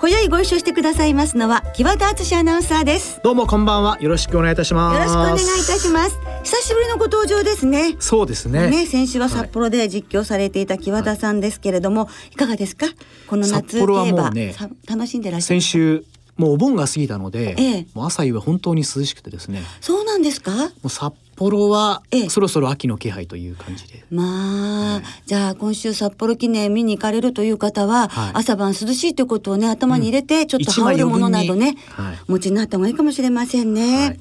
今宵ご一緒してくださいますのは木和田敦アナウンサーです。どうもこんばんは。よろしくお願いいたします。よろしくお願いいたします。久しぶりのご登場ですね。そうですね。ね先週は札幌で実況されていた木和田さんですけれども、はい、いかがですか？この夏競馬、ね、楽しんでらっしゃい先週もうお盆が過ぎたので、ええ、もう朝夕は本当に涼しくてですね。そうなんですか？もう札幌はそろそろ秋の気配という感じで、まあ、はい、じゃあ今週札幌記念見に行かれるという方は、はい、朝晩涼しいということをね頭に入れて、ちょっと羽織るものなどね、はい、お持ちになった方がいいかもしれませんね。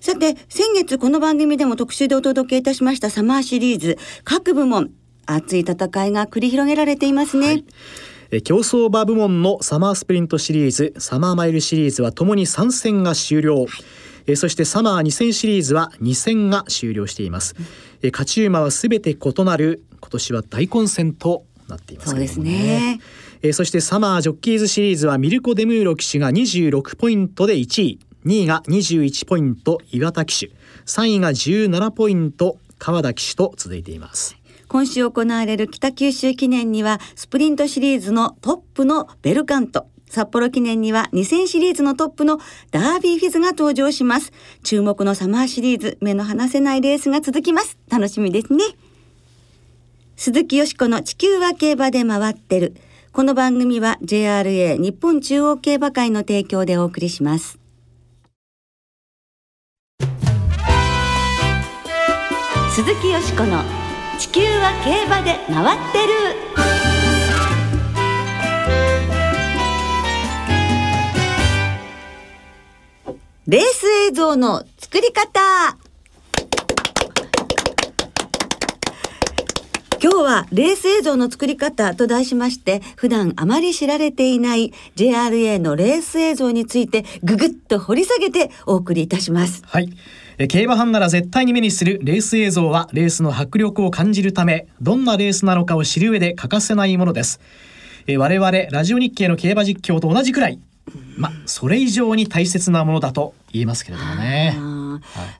さて先月この番組でも特集でお届けいたしましたサマーシリーズ各部門熱い戦いが繰り広げられていますね。競走馬部門のサマースプリントシリーズサマーマイルシリーズはともに3戦が終了、はい、そしてサマー2戦シリーズは2戦が終了しています、うん、勝ち馬はすべて異なる今年は大混戦となっています、ね、そうですね。えそしてサマージョッキーズシリーズはミルコ・デムーロ騎手が26ポイントで1位。2位が21ポイント岩田騎手。3位が17ポイント川田騎手と続いています。今週行われる北九州記念にはスプリントシリーズのトップのベルカント札幌記念には2000シリーズのトップのダービーフィズが登場します。注目のサマーシリーズ目の離せないレースが続きます。楽しみですね。鈴木よしこの地球は競馬で回ってる。この番組は JRA 日本中央競馬会の提供でお送りします。鈴木よしこの地球は競馬で回ってる。レース映像の作り方。今日はレース映像の作り方と題しまして普段あまり知られていない JRA のレース映像についてぐぐっと掘り下げてお送りいたします。はい。競馬ファンなら絶対に目にするレース映像はレースの迫力を感じるためどんなレースなのかを知る上で欠かせないものです。我々ラジオ日経の競馬実況と同じくらいまそれ以上に大切なものだと言えますけれどもね。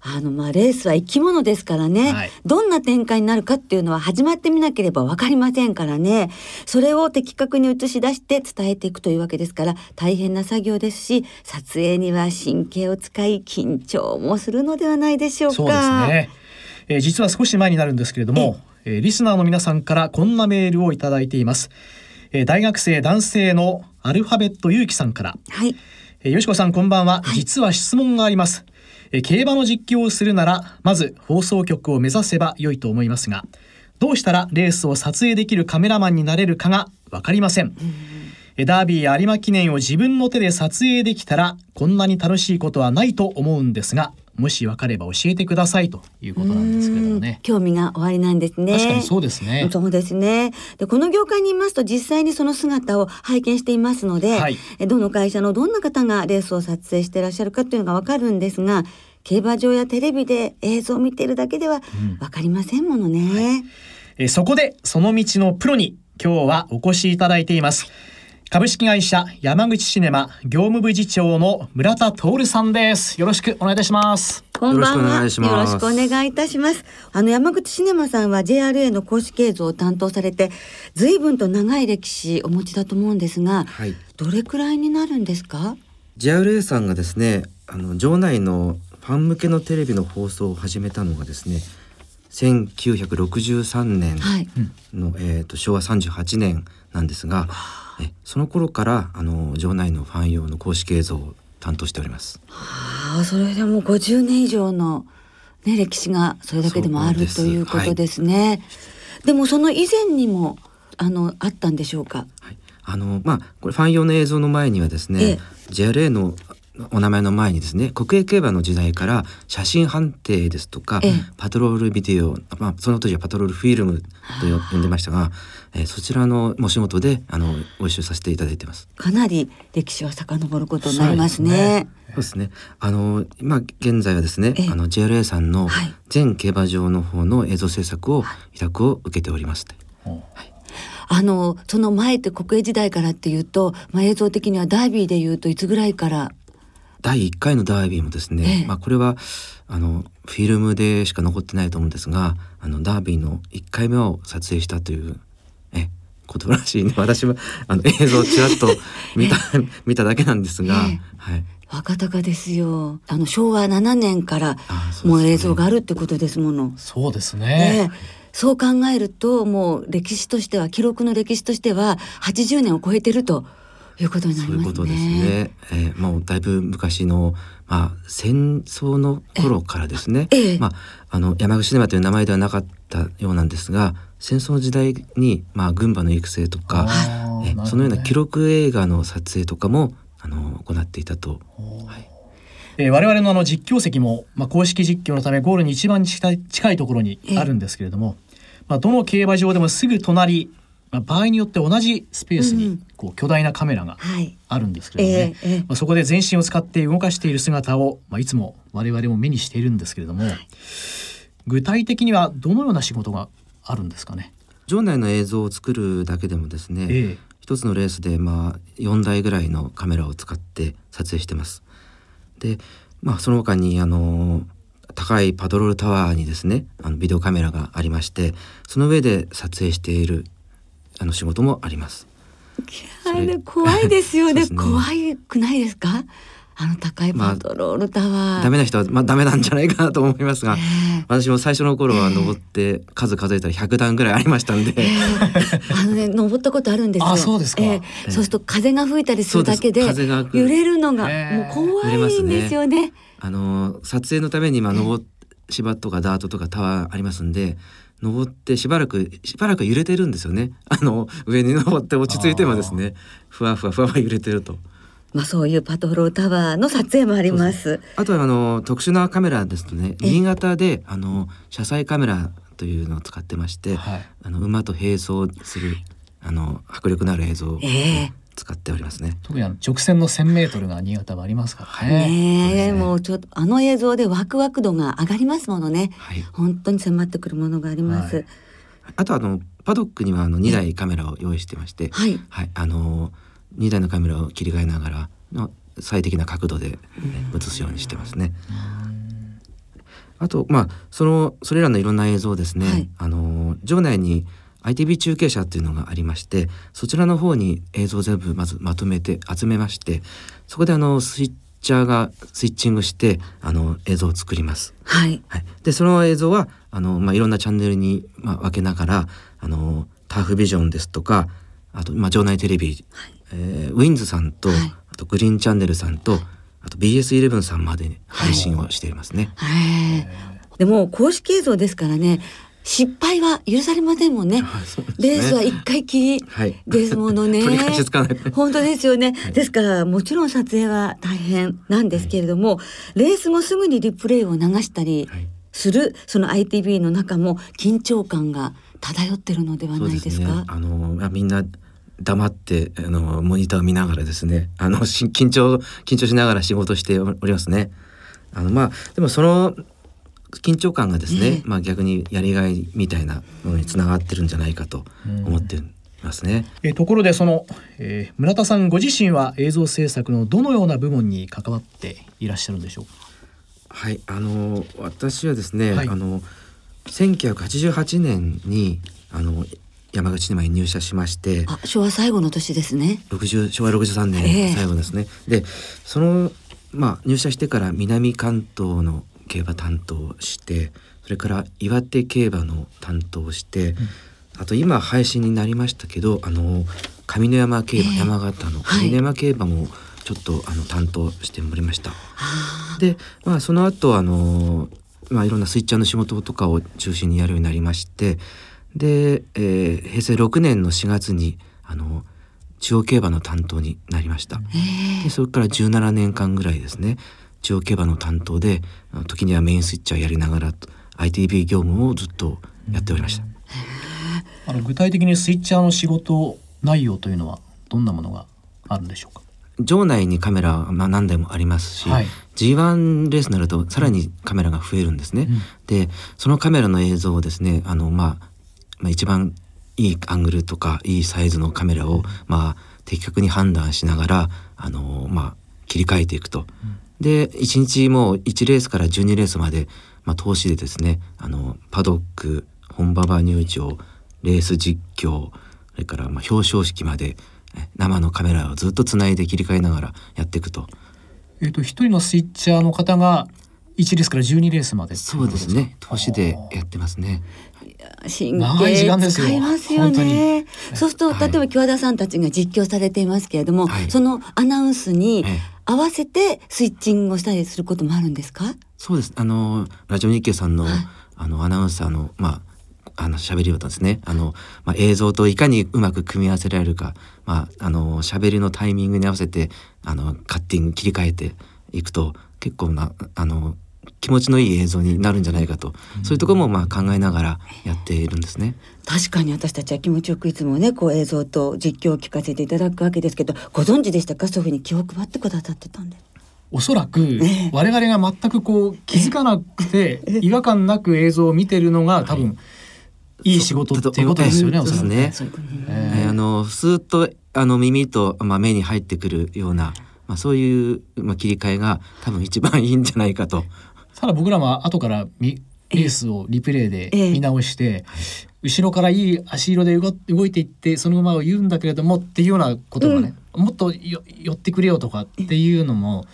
あのまあレースは生き物ですからね、はい、どんな展開になるかっていうのは始まってみなければ分かりませんからねそれを的確に映し出して伝えていくというわけですから大変な作業ですし撮影には神経を使い緊張もするのではないでしょうか。そうですね、えー、実は少し前になるんですけれども、えー、リスナーの皆さんからこんなメールをいただいています。えー、大学生男性のアルファベットゆうきさんから。はい。えー、よしこさんこんばんは、はい、実は質問があります。えー、競馬の実況をするなら、まず放送局を目指せば良いと思いますが、どうしたらレースを撮影できるカメラマンになれるかがわかりません。んダービーや有馬記念を自分の手で撮影できたらこんなに楽しいことはないと思うんですがもし分かれば教えてくださいということなんですけれどもね。興味がおありなんですね。確かにそうですね。そうですね。で、この業界にいますと実際にその姿を拝見していますので、はい、どの会社のどんな方がレースを撮影していらっしゃるかっていうのがわかるんですが、競馬場やテレビで映像を見ているだけではわかりませんものね。うんはい、えそこでその道のプロに今日はお越しいただいています。株式会社山口シネマ業務部次長の村田徹さんです。よろしくお願いいたします。こんばんは。よろしくお願いいたします。あの山口シネマさんは JRA の公式映像を担当されて、随分と長い歴史お持ちだと思うんですが、はい、どれくらいになるんですか ?JRA さんがですね、あの場内のファン向けのテレビの放送を始めたのがですね、1963年の、はい、えっ、ー、と昭和38年なんですが。えその頃からあの場内のファン用の公式映像を担当しております。はあ、それでも50年以上のね歴史がそれだけでもあるということですね。はい、でもその以前にもあのあったんでしょうか？はい、あのまあこれファン用の映像の前にはですね、ええ、JRA のお名前の前にですね国営競馬の時代から写真判定ですとか、パトロールビデオ、まあ、その当時はパトロールフィルムと呼んでましたが、えー、そちらのお仕事であのご一緒させていただいてます。かなり歴史は遡ることになりますね。そうですね。あの今現在はですね、あの JRA さんの全競馬場の方の映像制作を委託を受けております。はい、あのその前って国営時代からっていうと、まあ、映像的にはダービーでいうといつぐらいから第1回のダービーもですね、ええ、まあこれはあのフィルムでしか残ってないと思うんですがあのダービーの1回目を撮影したというえことらしいね 私はあの映像をちらっと 見た見ただけなんですが、え、はい、若隆ですよ。あの昭和7年からもう映像があるってことですもの。そうですね、そう考えるともう歴史としては記録の歴史としては80年を超えてると。いうことになりますね。そういうことですね。えー、もうだいぶ昔のまあ戦争の頃からですね。ええ、まああの山口シネマという名前ではなかったようなんですが、戦争時代にまあ軍馬の育成とか、えそのような記録映画の撮影とかもあの行っていたと。はい。えー、我々のあの実況席も、まあ、公式実況のためゴールに一番近い近いところにあるんですけれども、まあ、どの競馬場でもすぐ隣まあ、場合によって同じスペースにこう巨大なカメラがあるんですけれどもね、はいえーえ。ー、まあ、そこで全身を使って動かしている姿を、まあ、いつも我々も目にしているんですけれども、はい、具体的にはどのような仕事があるんですかね？場内の映像を作るだけでもですね、えー、一つのレースでまあ4台ぐらいのカメラを使って撮影してます。で、まあ、その他にあの高いパトロールタワーにですねあのビデオカメラがありましてその上で撮影しているあの仕事もあります。怖いですよね。ね、怖いくないですか？あの高いパトロールタワー、まあ、ダメな人はまあダメなんじゃないかなと思いますが、えー、私も最初の頃は登って数数えたら100段ぐらいありましたんで、えー、あのね 登ったことあるんですよ。あそうですか。えー、そうすると風が吹いたりするだけで揺れるのがもう怖いんですよね。ね。あの撮影のために今登っ芝とかダートとかタワーありますんで。登ってしばらくしばらく揺れてるんですよね。あの上に登って落ち着いてもですね。ふわふわふわふわ揺れてると。まあそういうパトロータワーの撮影もあります。あとはあの特殊なカメラですとね、新潟であの車載カメラというのを使ってまして、はい、あの馬と並走するあの迫力のある映像を、えー、使っておりますね。特にあの直線の1000メートルが新潟はありますからね。ねもうちょっとあの映像でワクワク度が上がりますものね。はい、本当に迫ってくるものがあります。はい、あとあのパドックにはあの2台カメラを用意してまして、はい、はい、あの2台のカメラを切り替えながらの最適な角度で映すようにしてますね。あとまあそのそれらのいろんな映像ですね、はい、あの場内に ITV 中継車っていうのがありましてそちらの方に映像全部まずまとめて集めましてそこであのスイッチャーがスイッチングしてあの映像を作ります。はい。はい、でその映像はあのまあいろんなチャンネルにまあ分けながらあのターフビジョンですとかあとまあ場内テレビ、はい、えー、ウィンズさんと、はい、あとグリーンチャンネルさんと、あと BS11 さんまで配信をしていますね。はい、でも公式映像ですからね失敗は許されませんもんね。ねレースは一回きりですものね。本当ですよね。はい、ですからもちろん撮影は大変なんですけれども、はい、レース後すぐにリプレイを流したりする、はい、その ITV の中も緊張感が漂ってるのではないですか？すね、あのみんな黙ってあのモニターを見ながらですね、あの緊張緊張しながら仕事しておりますね。あのまあでもその緊張感がですね、まあ逆にやりがいみたいなものにつながってるんじゃないかと思っていますね。えところでその、えー、村田さんご自身は映像制作のどのような部門に関わっていらっしゃるんでしょうか？はいあの私はですね、はい、あの1988年にあの山口島に入社しまして昭和最後の年ですね。60昭和63年最後ですね、えー、でそのまあ入社してから南関東の競馬担当してそれから岩手競馬の担当して、うん、あと今配信になりましたけどあの上山競馬、えー、山形の上山競馬もちょっと、あの担当しておりました。で、まあ、その後あのまあいろんなスイッチャーの仕事とかを中心にやるようになりましてで、えー、平成6年の4月にあの中央競馬の担当になりました。でそれから17年間ぐらいですね中央競馬の担当で時にはメインスイッチャーやりながら ITV 業務をずっとやっておりました。あの具体的にスイッチャーの仕事内容というのはどんなものがあるんでしょうか？場内にカメラはまあ何台もありますし、はい、G1 レースになるとさらにカメラが増えるんですね。うん、でそのカメラの映像をですねあの、まあ、まあ一番いいアングルとかいいサイズのカメラを、まあ、的確に判断しながらあの、まあ、切り替えていくと。うん、で1日もう1レースから12レースまで、まあ、投資でですねあのパドック本馬場入場レース実況それからまあ表彰式まで生のカメラをずっとつないで切り替えながらやっていくと。えっ、と一人のスイッチャーの方が1レースから12レースまでそうですね。年でやってますね。神経使いますよね。そうすると、はい、例えば京田さんたちが実況されていますけれども、はい、そのアナウンスに合わせてスイッチングをしたりすることもあるんですか？そうです。あのラジオ日経さんの、はい、あのアナウンサーのまああの喋りをですねあの、まあ、映像といかにうまく組み合わせられるか、まあ、あの喋りのタイミングに合わせてあのカッティング切り替えていくと結構なあの気持ちのいい映像になるんじゃないかと、うん、そういうところもまあ考えながらやっているんですね。確かに私たちは気持ちよくいつもねこう映像と実況を聞かせていただくわけですけどご存知でしたか？そういうふうに気を配ってくださってたんでおそらく我々が全くこう気づかなくて違和感なく映像を見てるのが多分いい仕事っていうことですよね。そうですね。えー、あのスーッとあの耳とまあ目に入ってくるようなまあそういうまあ切り替えが多分一番いいんじゃないかと。ただ僕らは後からレースをリプレイで見直して、後ろからいい足色で動いていってその馬を言うんだけれどもっていうようなことがね、もっと寄ってくれよとかっていうのも。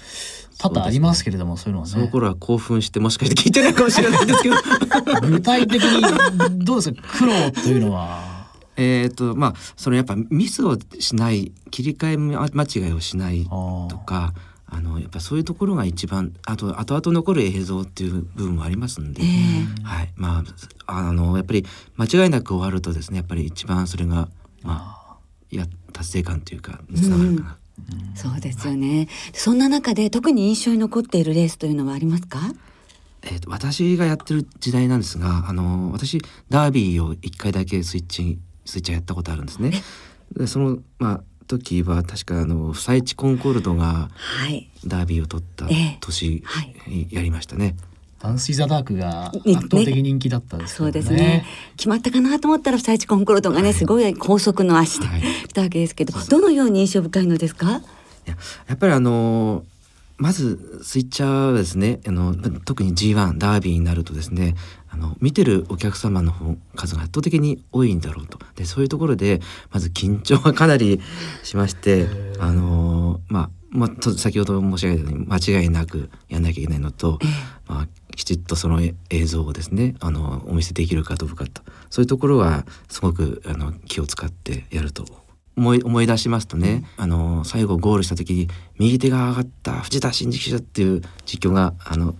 多々ありますけれども、そういうのはね。その頃は興奮してもしかして聞いてないかもしれないですけど。具体的にどうですか？苦労というのは。えっとまあそのやっぱミスをしない切り替え間違いをしないとかあのやっぱそういうところが一番あと後々残る映像っていう部分もありますんで、えー、はい。まああのやっぱり間違いなく終わるとですねやっぱり一番それがまあや達成感というかにつながるかな。うんそうですよね、はい、そんな中で特に印象に残っているレースというのはありますか？えーと、私がやってる時代なんですがあの私ダービーを一回だけスイッチスイッチやったことあるんですね。でそのまあ時は確かあの不採地コンコルドがダービーを取った年、やりましたね。ダンス・イザ・ダークが圧倒的人気だったです、ね、そうですね。決まったかなと思ったらサイチコンコルドがね、はい、すごい高速の足で来たわけですけど、はい、どのように印象深いのですか？ややっぱりあのまずスイッチャーはですねあの特に G1 ダービーになるとですねあの見てるお客様の数が圧倒的に多いんだろうと。でそういうところでまず緊張がかなりしましてあのまあまあ、先ほど申し上げたように間違いなくやんなきゃいけないのと、まあ、きちっとその映像をですねあのお見せできるかどうかと。そういうところはすごくあの気を使ってやると思い思い出しますとね、あの最後ゴールした時に右手が上がった藤田新次者っていう実況があの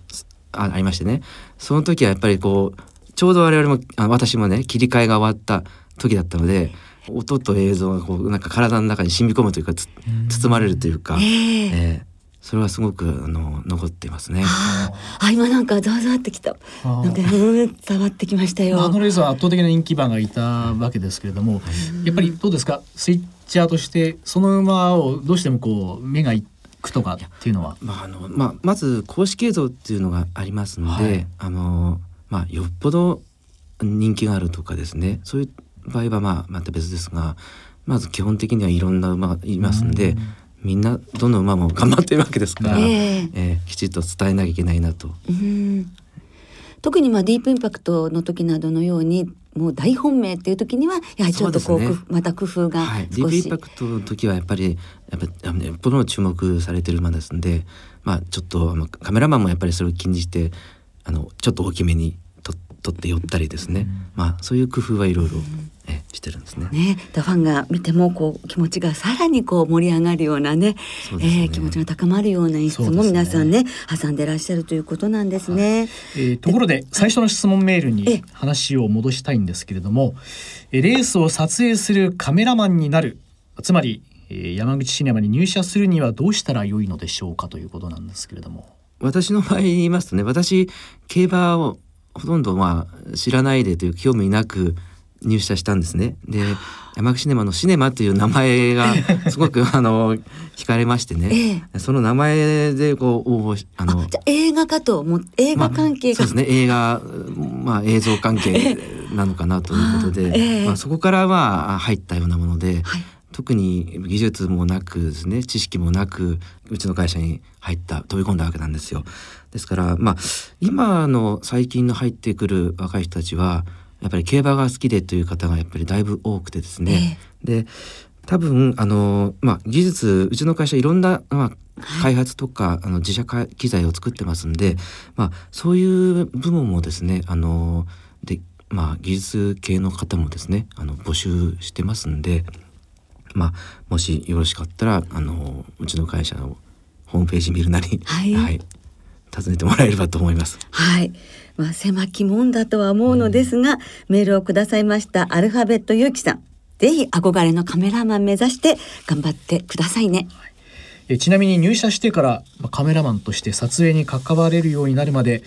あありましてね。その時はやっぱりこうちょうど我々もあ私もね切り替えが終わった時だったので音と映像がこうなんか体の中に染み込むというか包まれるというか、えー、えー、それはすごくあの残っていますね。あ今なんかざわざわってきた。なんか伝わってきましたよ。あのレースは圧倒的な人気馬がいたわけですけれども、やっぱりどうですか？スイッチャーとしてその馬をどうしてもこう目がいくとかっていうのは？まああのまあまず公式映像っていうのがありますので、はい、あのまあよっぽど人気があるとかですねそういう場合はまあまた別ですがまず基本的にはいろんな馬がいますんで、みんなどの馬も頑張ってるわけですから、えー、えー、きちっと伝えなきゃいけないなと。特にまあディープインパクトの時などのようにもう大本命っていう時にはやはりちょっとこう、ね、また工夫がはい、ディープインパクトの時はやっぱりやっぱやっぱり注目されてる馬ですんでまあちょっとカメラマンもやっぱりそれを気にしてあのちょっと大きめに撮って寄ったりですね、うん、まあそういう工夫はいろいろ、えしてるんですね。ね、ファンが見てもこう気持ちがさらにこう盛り上がるようなね、ね。えー、気持ちが高まるような演出も皆さんね、ね、挟んでらっしゃるということなんですね。はい、えー、ところで最初の質問メールに話を戻したいんですけれども、えレースを撮影するカメラマンになるつまりえー、山口シネマに入社するにはどうしたら良いのでしょうかということなんですけれども。私の場合言いますとね私競馬をほとんどまあ知らないでという興味なく入社したんですね。で山口シネマのシネマという名前が すごくあの惹かれましてね、ええ、その名前でこう応募あの映画かとも映画関係、まあ、そうですね。映画まあ映像関係なのかなということで、え、まあそこからまあ入ったようなもので、はい、特に技術もなくですね知識もなくうちの会社に入った飛び込んだわけなんですよ。ですからまあ今の最近の入ってくる若い人たちはやっぱり競馬が好きでという方がやっぱりだいぶ多くてですね、えー、で多分あの、まあ、技術うちの会社いろんな、まあ、開発とか、はい、あの自社機材を作ってますんで、まあ、そういう部門もですねあので、まあ、技術系の方もですねあの募集してますんで、まあ、もしよろしかったらあのうちの会社のホームページ見るなり、はい、はい、尋ねてもらえればと思います。はいまあ、狭き門だとは思うのですが、うん、メールをくださいましたアルファベットゆうきさん。ぜひ憧れのカメラマン目指して頑張ってくださいね。えちなみに入社してからカメラマンとして撮影に関われるようになるまで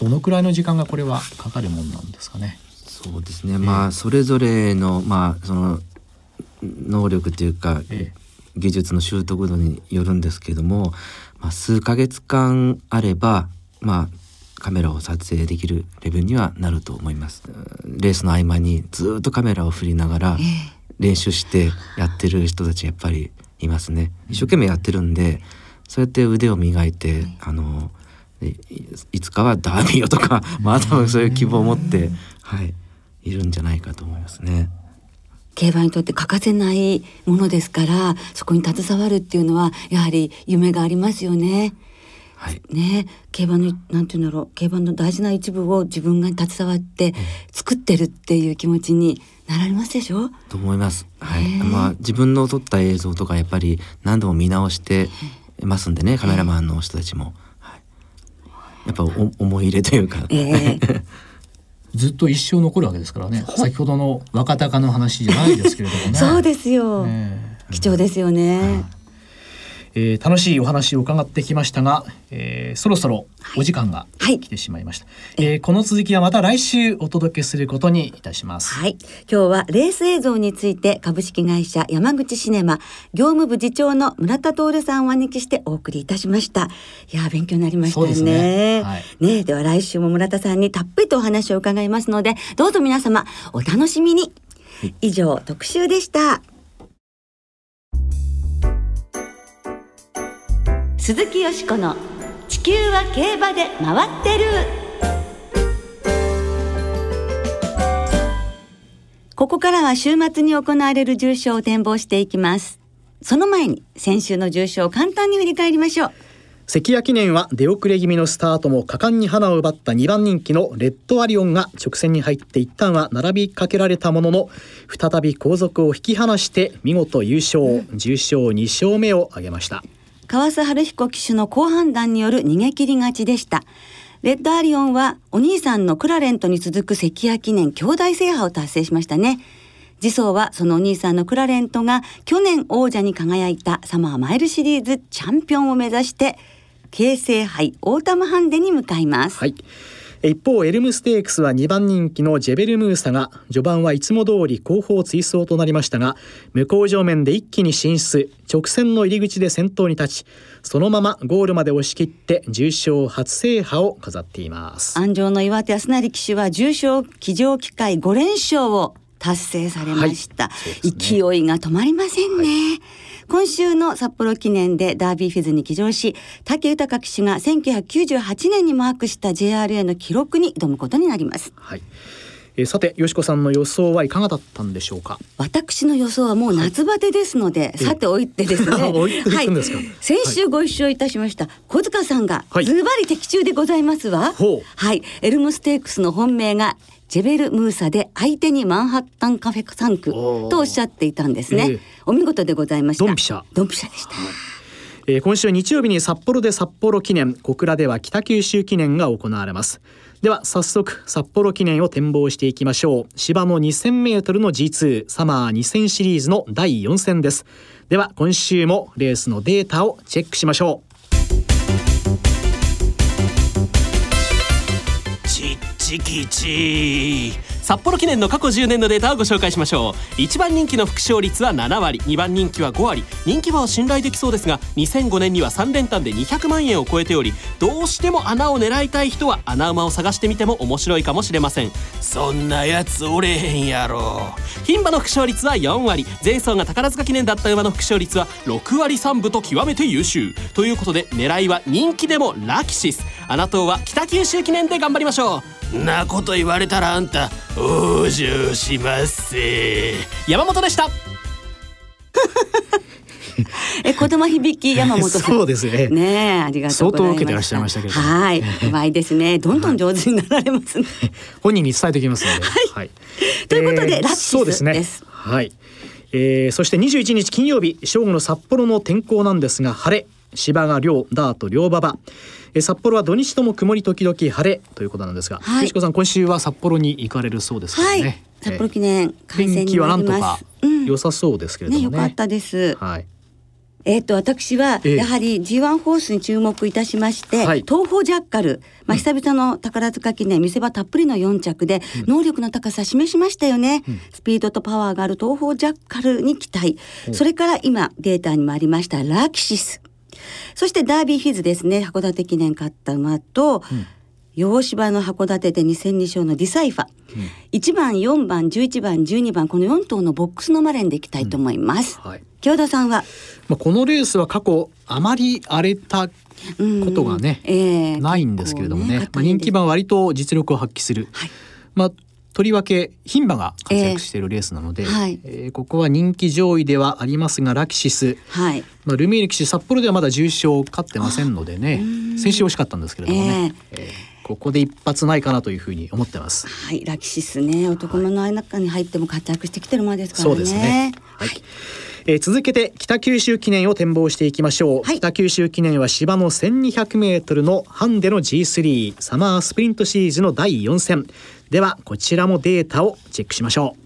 どのくらいの時間がこれはかかるもんなんですかね？そうですね、まあそれぞれのまあその能力というか、ええ、技術の習得度によるんですけども、まあ、数ヶ月間あればまあカメラを撮影できるレベルにはなると思います。レースの合間にずっとカメラを振りながら練習してやってる人たちやっぱりいますね。一生懸命やってるんでそうやって腕を磨いてあのいつかはダービーよとか まあ多分そういう希望を持ってはいいるんじゃないかと思いますね。競馬にとって欠かせないものですからそこに携わるっていうのはやはり夢がありますよね。はい、ね競馬のなんていうんだろう。競馬の大事な一部を自分が携わって作ってるっていう気持ちになられますでしょ？と思います。はい、まあ自分の撮った映像とかやっぱり何度も見直してますんでねカメラマンの人たちも、はい、やっぱお思い入れというか。えー ずっと一生残るわけですからね。先ほどの若鷹の話じゃないですけれどもね。そうですよ、ね、貴重ですよね、うんえー、楽しいお話を伺ってきましたが、えー、そろそろお時間が来てしまいました、はい、えー、この続きはまた来週お届けすることにいたします。はい。今日はレース映像について株式会社山口シネマ業務部次長の村田徹さんをお招きしてお送りいたしました。いや勉強になりましたね。ね。はい、ねでは来週も村田さんにたっぷりとお話を伺いますのでどうぞ皆様お楽しみに。以上特集でした鈴木よしこの地球は競馬で回ってる。ここからは週末に行われる重賞を展望していきます。その前に先週の重賞を簡単に振り返りましょう。関谷記念は出遅れ気味のスタートも果敢に花を奪った2番人気のレッドアリオンが直線に入って一旦は並びかけられたものの再び後続を引き離して見事優勝。重賞2勝目を挙げました。川須春彦騎手の好判断による逃げ切り勝ちでした。レッドアリオンはお兄さんのクラレントに続く関谷記念兄弟制覇を達成しましたね。次走はそのお兄さんのクラレントが去年王者に輝いたサマーマイルシリーズチャンピオンを目指して京成杯オータムハンデに向かいます。はい一方エルムステークスは2番人気のジェベルムーサが序盤はいつも通り後方追走となりましたが向こう上面で一気に進出直線の入り口で先頭に立ちそのままゴールまで押し切って重賞初制覇を飾っています。安城の岩手康成騎手は重賞騎乗機会5連勝を達成されました、はい。ね、勢いが止まりませんね、はい。今週の札幌記念でダービーフィズに騎乗し武豊騎手が1998年にマークした JRA の記録に挑むことになります。はいえー、さてよしこさんの予想はいかがだったんでしょうか？私の予想はもう夏バテですので、はい、さておいてですね。はい、先週ご一緒いたしました、小塚さんがズバリ的中でございますわ、はい、はい、エルムステークスの本命がジェベル・ムーサで相手にマンハッタンカフェ3区とおっしゃっていたんですね、えー、お見事でございました。ドンピシャ。ドンピシャでした、えー、今週日曜日に札幌で札幌記念小倉では北九州記念が行われますでは早速札幌記念を展望していきましょう。芝の 2000m の G2 サマー2000シリーズの第4戦です。では今週もレースのデータをチェックしましょう。チッチキチ札幌記念の過去10年のデータをご紹介しましょう。1番人気の副勝率は7割。2番人気は5割。人気馬は信頼できそうですが2005年には3連単で200万円を超えておりどうしても穴を狙いたい人は穴馬を探してみても面白いかもしれません。そんなやつおれへんやろ。牝馬の副勝率は4割。前走が宝塚記念だった馬の副勝率は6割3分と極めて優秀。ということで狙いは人気でもラキシス。穴党は北九州記念で頑張りましょう。なこと言われたらあんた往生します山本でした え、子供響き山本 そうですね。ねありがとう相当受けてらっしゃいましたけど。はい、うまいですね。どんどん上手になられますね。本人に伝えておきますので。はい。ということで、ラッシーですね。はい。えー、そして21日金曜日正午の札幌の天候なんですが晴れ芝が両ダート両馬場え札幌は土日とも曇り時々晴れということなんですが、はい、吉子さん今週は札幌に行かれるそうですね、はい、札幌記念天気はなんとか良さそうですけれどもね、ねよかったです、はい。えっ、ー、と私はやはり G1 ホースに注目いたしまして、はい、東方ジャッカル、まあ、久々の宝塚記念見せ場たっぷりの4着で、能力の高さ示しましたよね、うん、スピードとパワーがある東方ジャッカルに期待、うん、それから今データにもありましたラキシスそしてダービーフィズですね。函館記念勝った馬と、うん。洋芝の函館で2戦2勝のディサイファ、うん、1番4番11番12番この4頭のボックスのマレンでいきたいと思います、うん。はい、京田さんは、まあ、このレースは過去あまり荒れたことがね、えー、ないんですけれどもね、ね、まあ、人気馬は割と実力を発揮する、はい、まあとりわけ牝馬が活躍しているレースなので、えーはい、えー、ここは人気上位ではありますがラキシス、はい、まあ、ルミエル騎士札幌ではまだ重賞勝ってませんのでね先週惜しかったんですけれどもね、えー、えー、ここで一発ないかなというふうに思ってます。はい、ラキシスね男の中に入っても活躍してきてる馬ですからね。そうですね。はい、はい。えー、続けて北九州記念を展望していきましょう、はい、北九州記念は芝の 1200m のハンデの G3 サマースプリントシリーズの第4戦ではこちらもデータをチェックしましょう。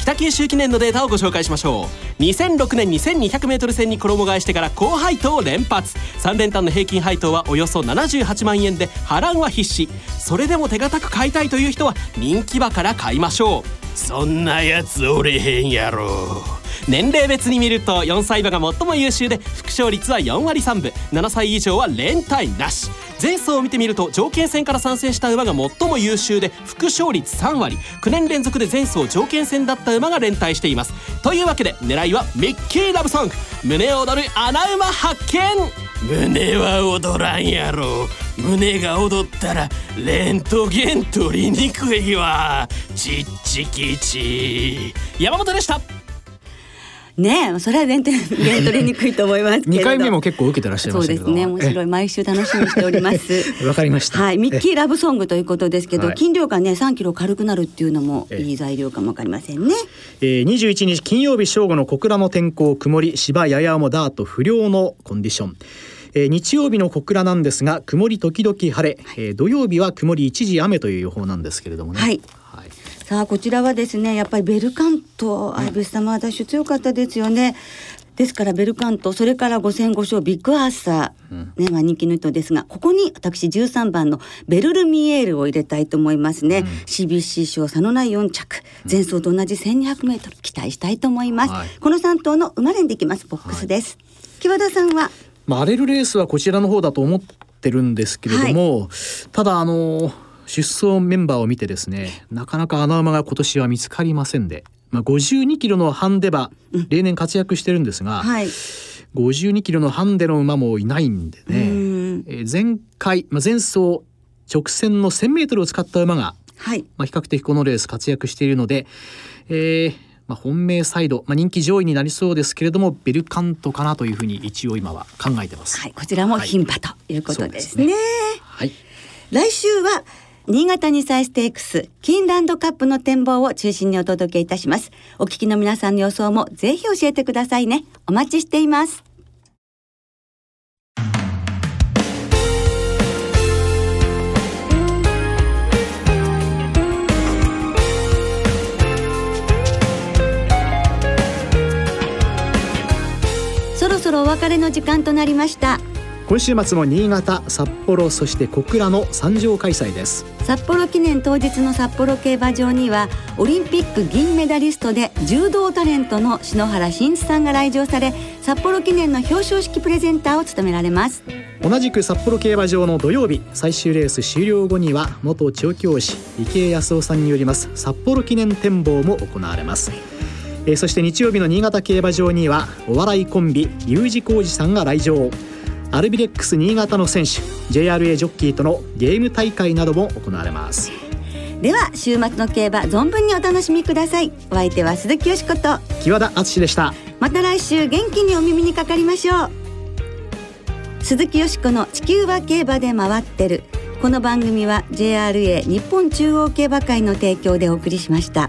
北九州記念のデータをご紹介しましょう。2006年 2200m 戦に衣替えしてから高配当を連発。3連単の平均配当はおよそ78万円で波乱は必至。それでも手堅く買いたいという人は人気馬から買いましょう。そんなやつおれへんやろ。年齢別に見ると4歳馬が最も優秀で副勝率は4割3分。7歳以上は連帯なし。前走を見てみると条件戦から参戦した馬が最も優秀で副勝率3割。9年連続で前走条件戦だった馬が連帯しています。というわけで狙いはミッキーラブソング。胸躍る穴馬発見胸は踊らんやろ。胸が踊ったらレントゲン取りにくいわ。ちっちきち。山本でした。ねそれは全然取りにくいと思います二回目も結構受けてらっしゃいますそうですね。面白い。毎週楽しみにしております。わかりました。はい。ミッキーラブソングということですけど筋量がね三キロ軽くなるっていうのもいい材料かもわかりませんね。えー、21日金曜日正午の小倉の天候曇り芝ややもダート不良のコンディションえー、日曜日の小倉なんですが曇り時々晴れ、えー、土曜日は曇り一時雨という予報なんですけれどもね。はい。さあこちらはですねやっぱりベルカントアイブス様はダッシュ強かったですよね。ですからベルカントそれから5戦5勝ビッグアーサー、うん、ねまあ、人気の人ですがここに私13番のベルルミエールを入れたいと思いますね、うん、CBC 賞差のない4着。前走と同じ 1200m 期待したいと思います、はい、この3頭の生まれにできますボックスです、はい、木和田さんは？まあ荒れるレースはこちらの方だと思ってるんですけれども、はい、ただあのー出走メンバーを見てですねなかなか穴馬が今年は見つかりませんで、まあ、52キロのハンデ馬、例年活躍してるんですが、はい、52キロのハンデの馬もいないんでね、えー、前回、まあ、前走直線の 1,000m を使った馬が、はい。まあ、比較的このレース活躍しているので、えーまあ、本命サイド、まあ、人気上位になりそうですけれどもベルカントかなというふうに一応今は考えてます。はい、こちらも牝馬ということですね。はい、ね。はい、来週は新潟2歳ステークスキンランドカップの展望を中心にお届けいたします。お聞きの皆さんの予想もぜひ教えてくださいね。お待ちしていますろお別れの時間となりました。今週末も新潟札幌そして小倉の三条開催です。札幌記念当日の札幌競馬場にはオリンピック銀メダリストで柔道タレントの篠原慎一さんが来場され札幌記念の表彰式プレゼンターを務められます。同じく札幌競馬場の土曜日最終レース終了後には元調教師池江康夫さんによります札幌記念展望も行われます、えー、そして日曜日の新潟競馬場にはお笑いコンビ U 字工事さんが来場。アルビレックス新潟の選手 JRA ジョッキーとのゲーム大会なども行われます。では週末の競馬存分にお楽しみください。お相手は鈴木よしこと。木和田敦でした。また来週元気にお耳にかかりましょう。鈴木よしこの地球は競馬で回ってる。この番組は JRA 日本中央競馬会の提供でお送りしました。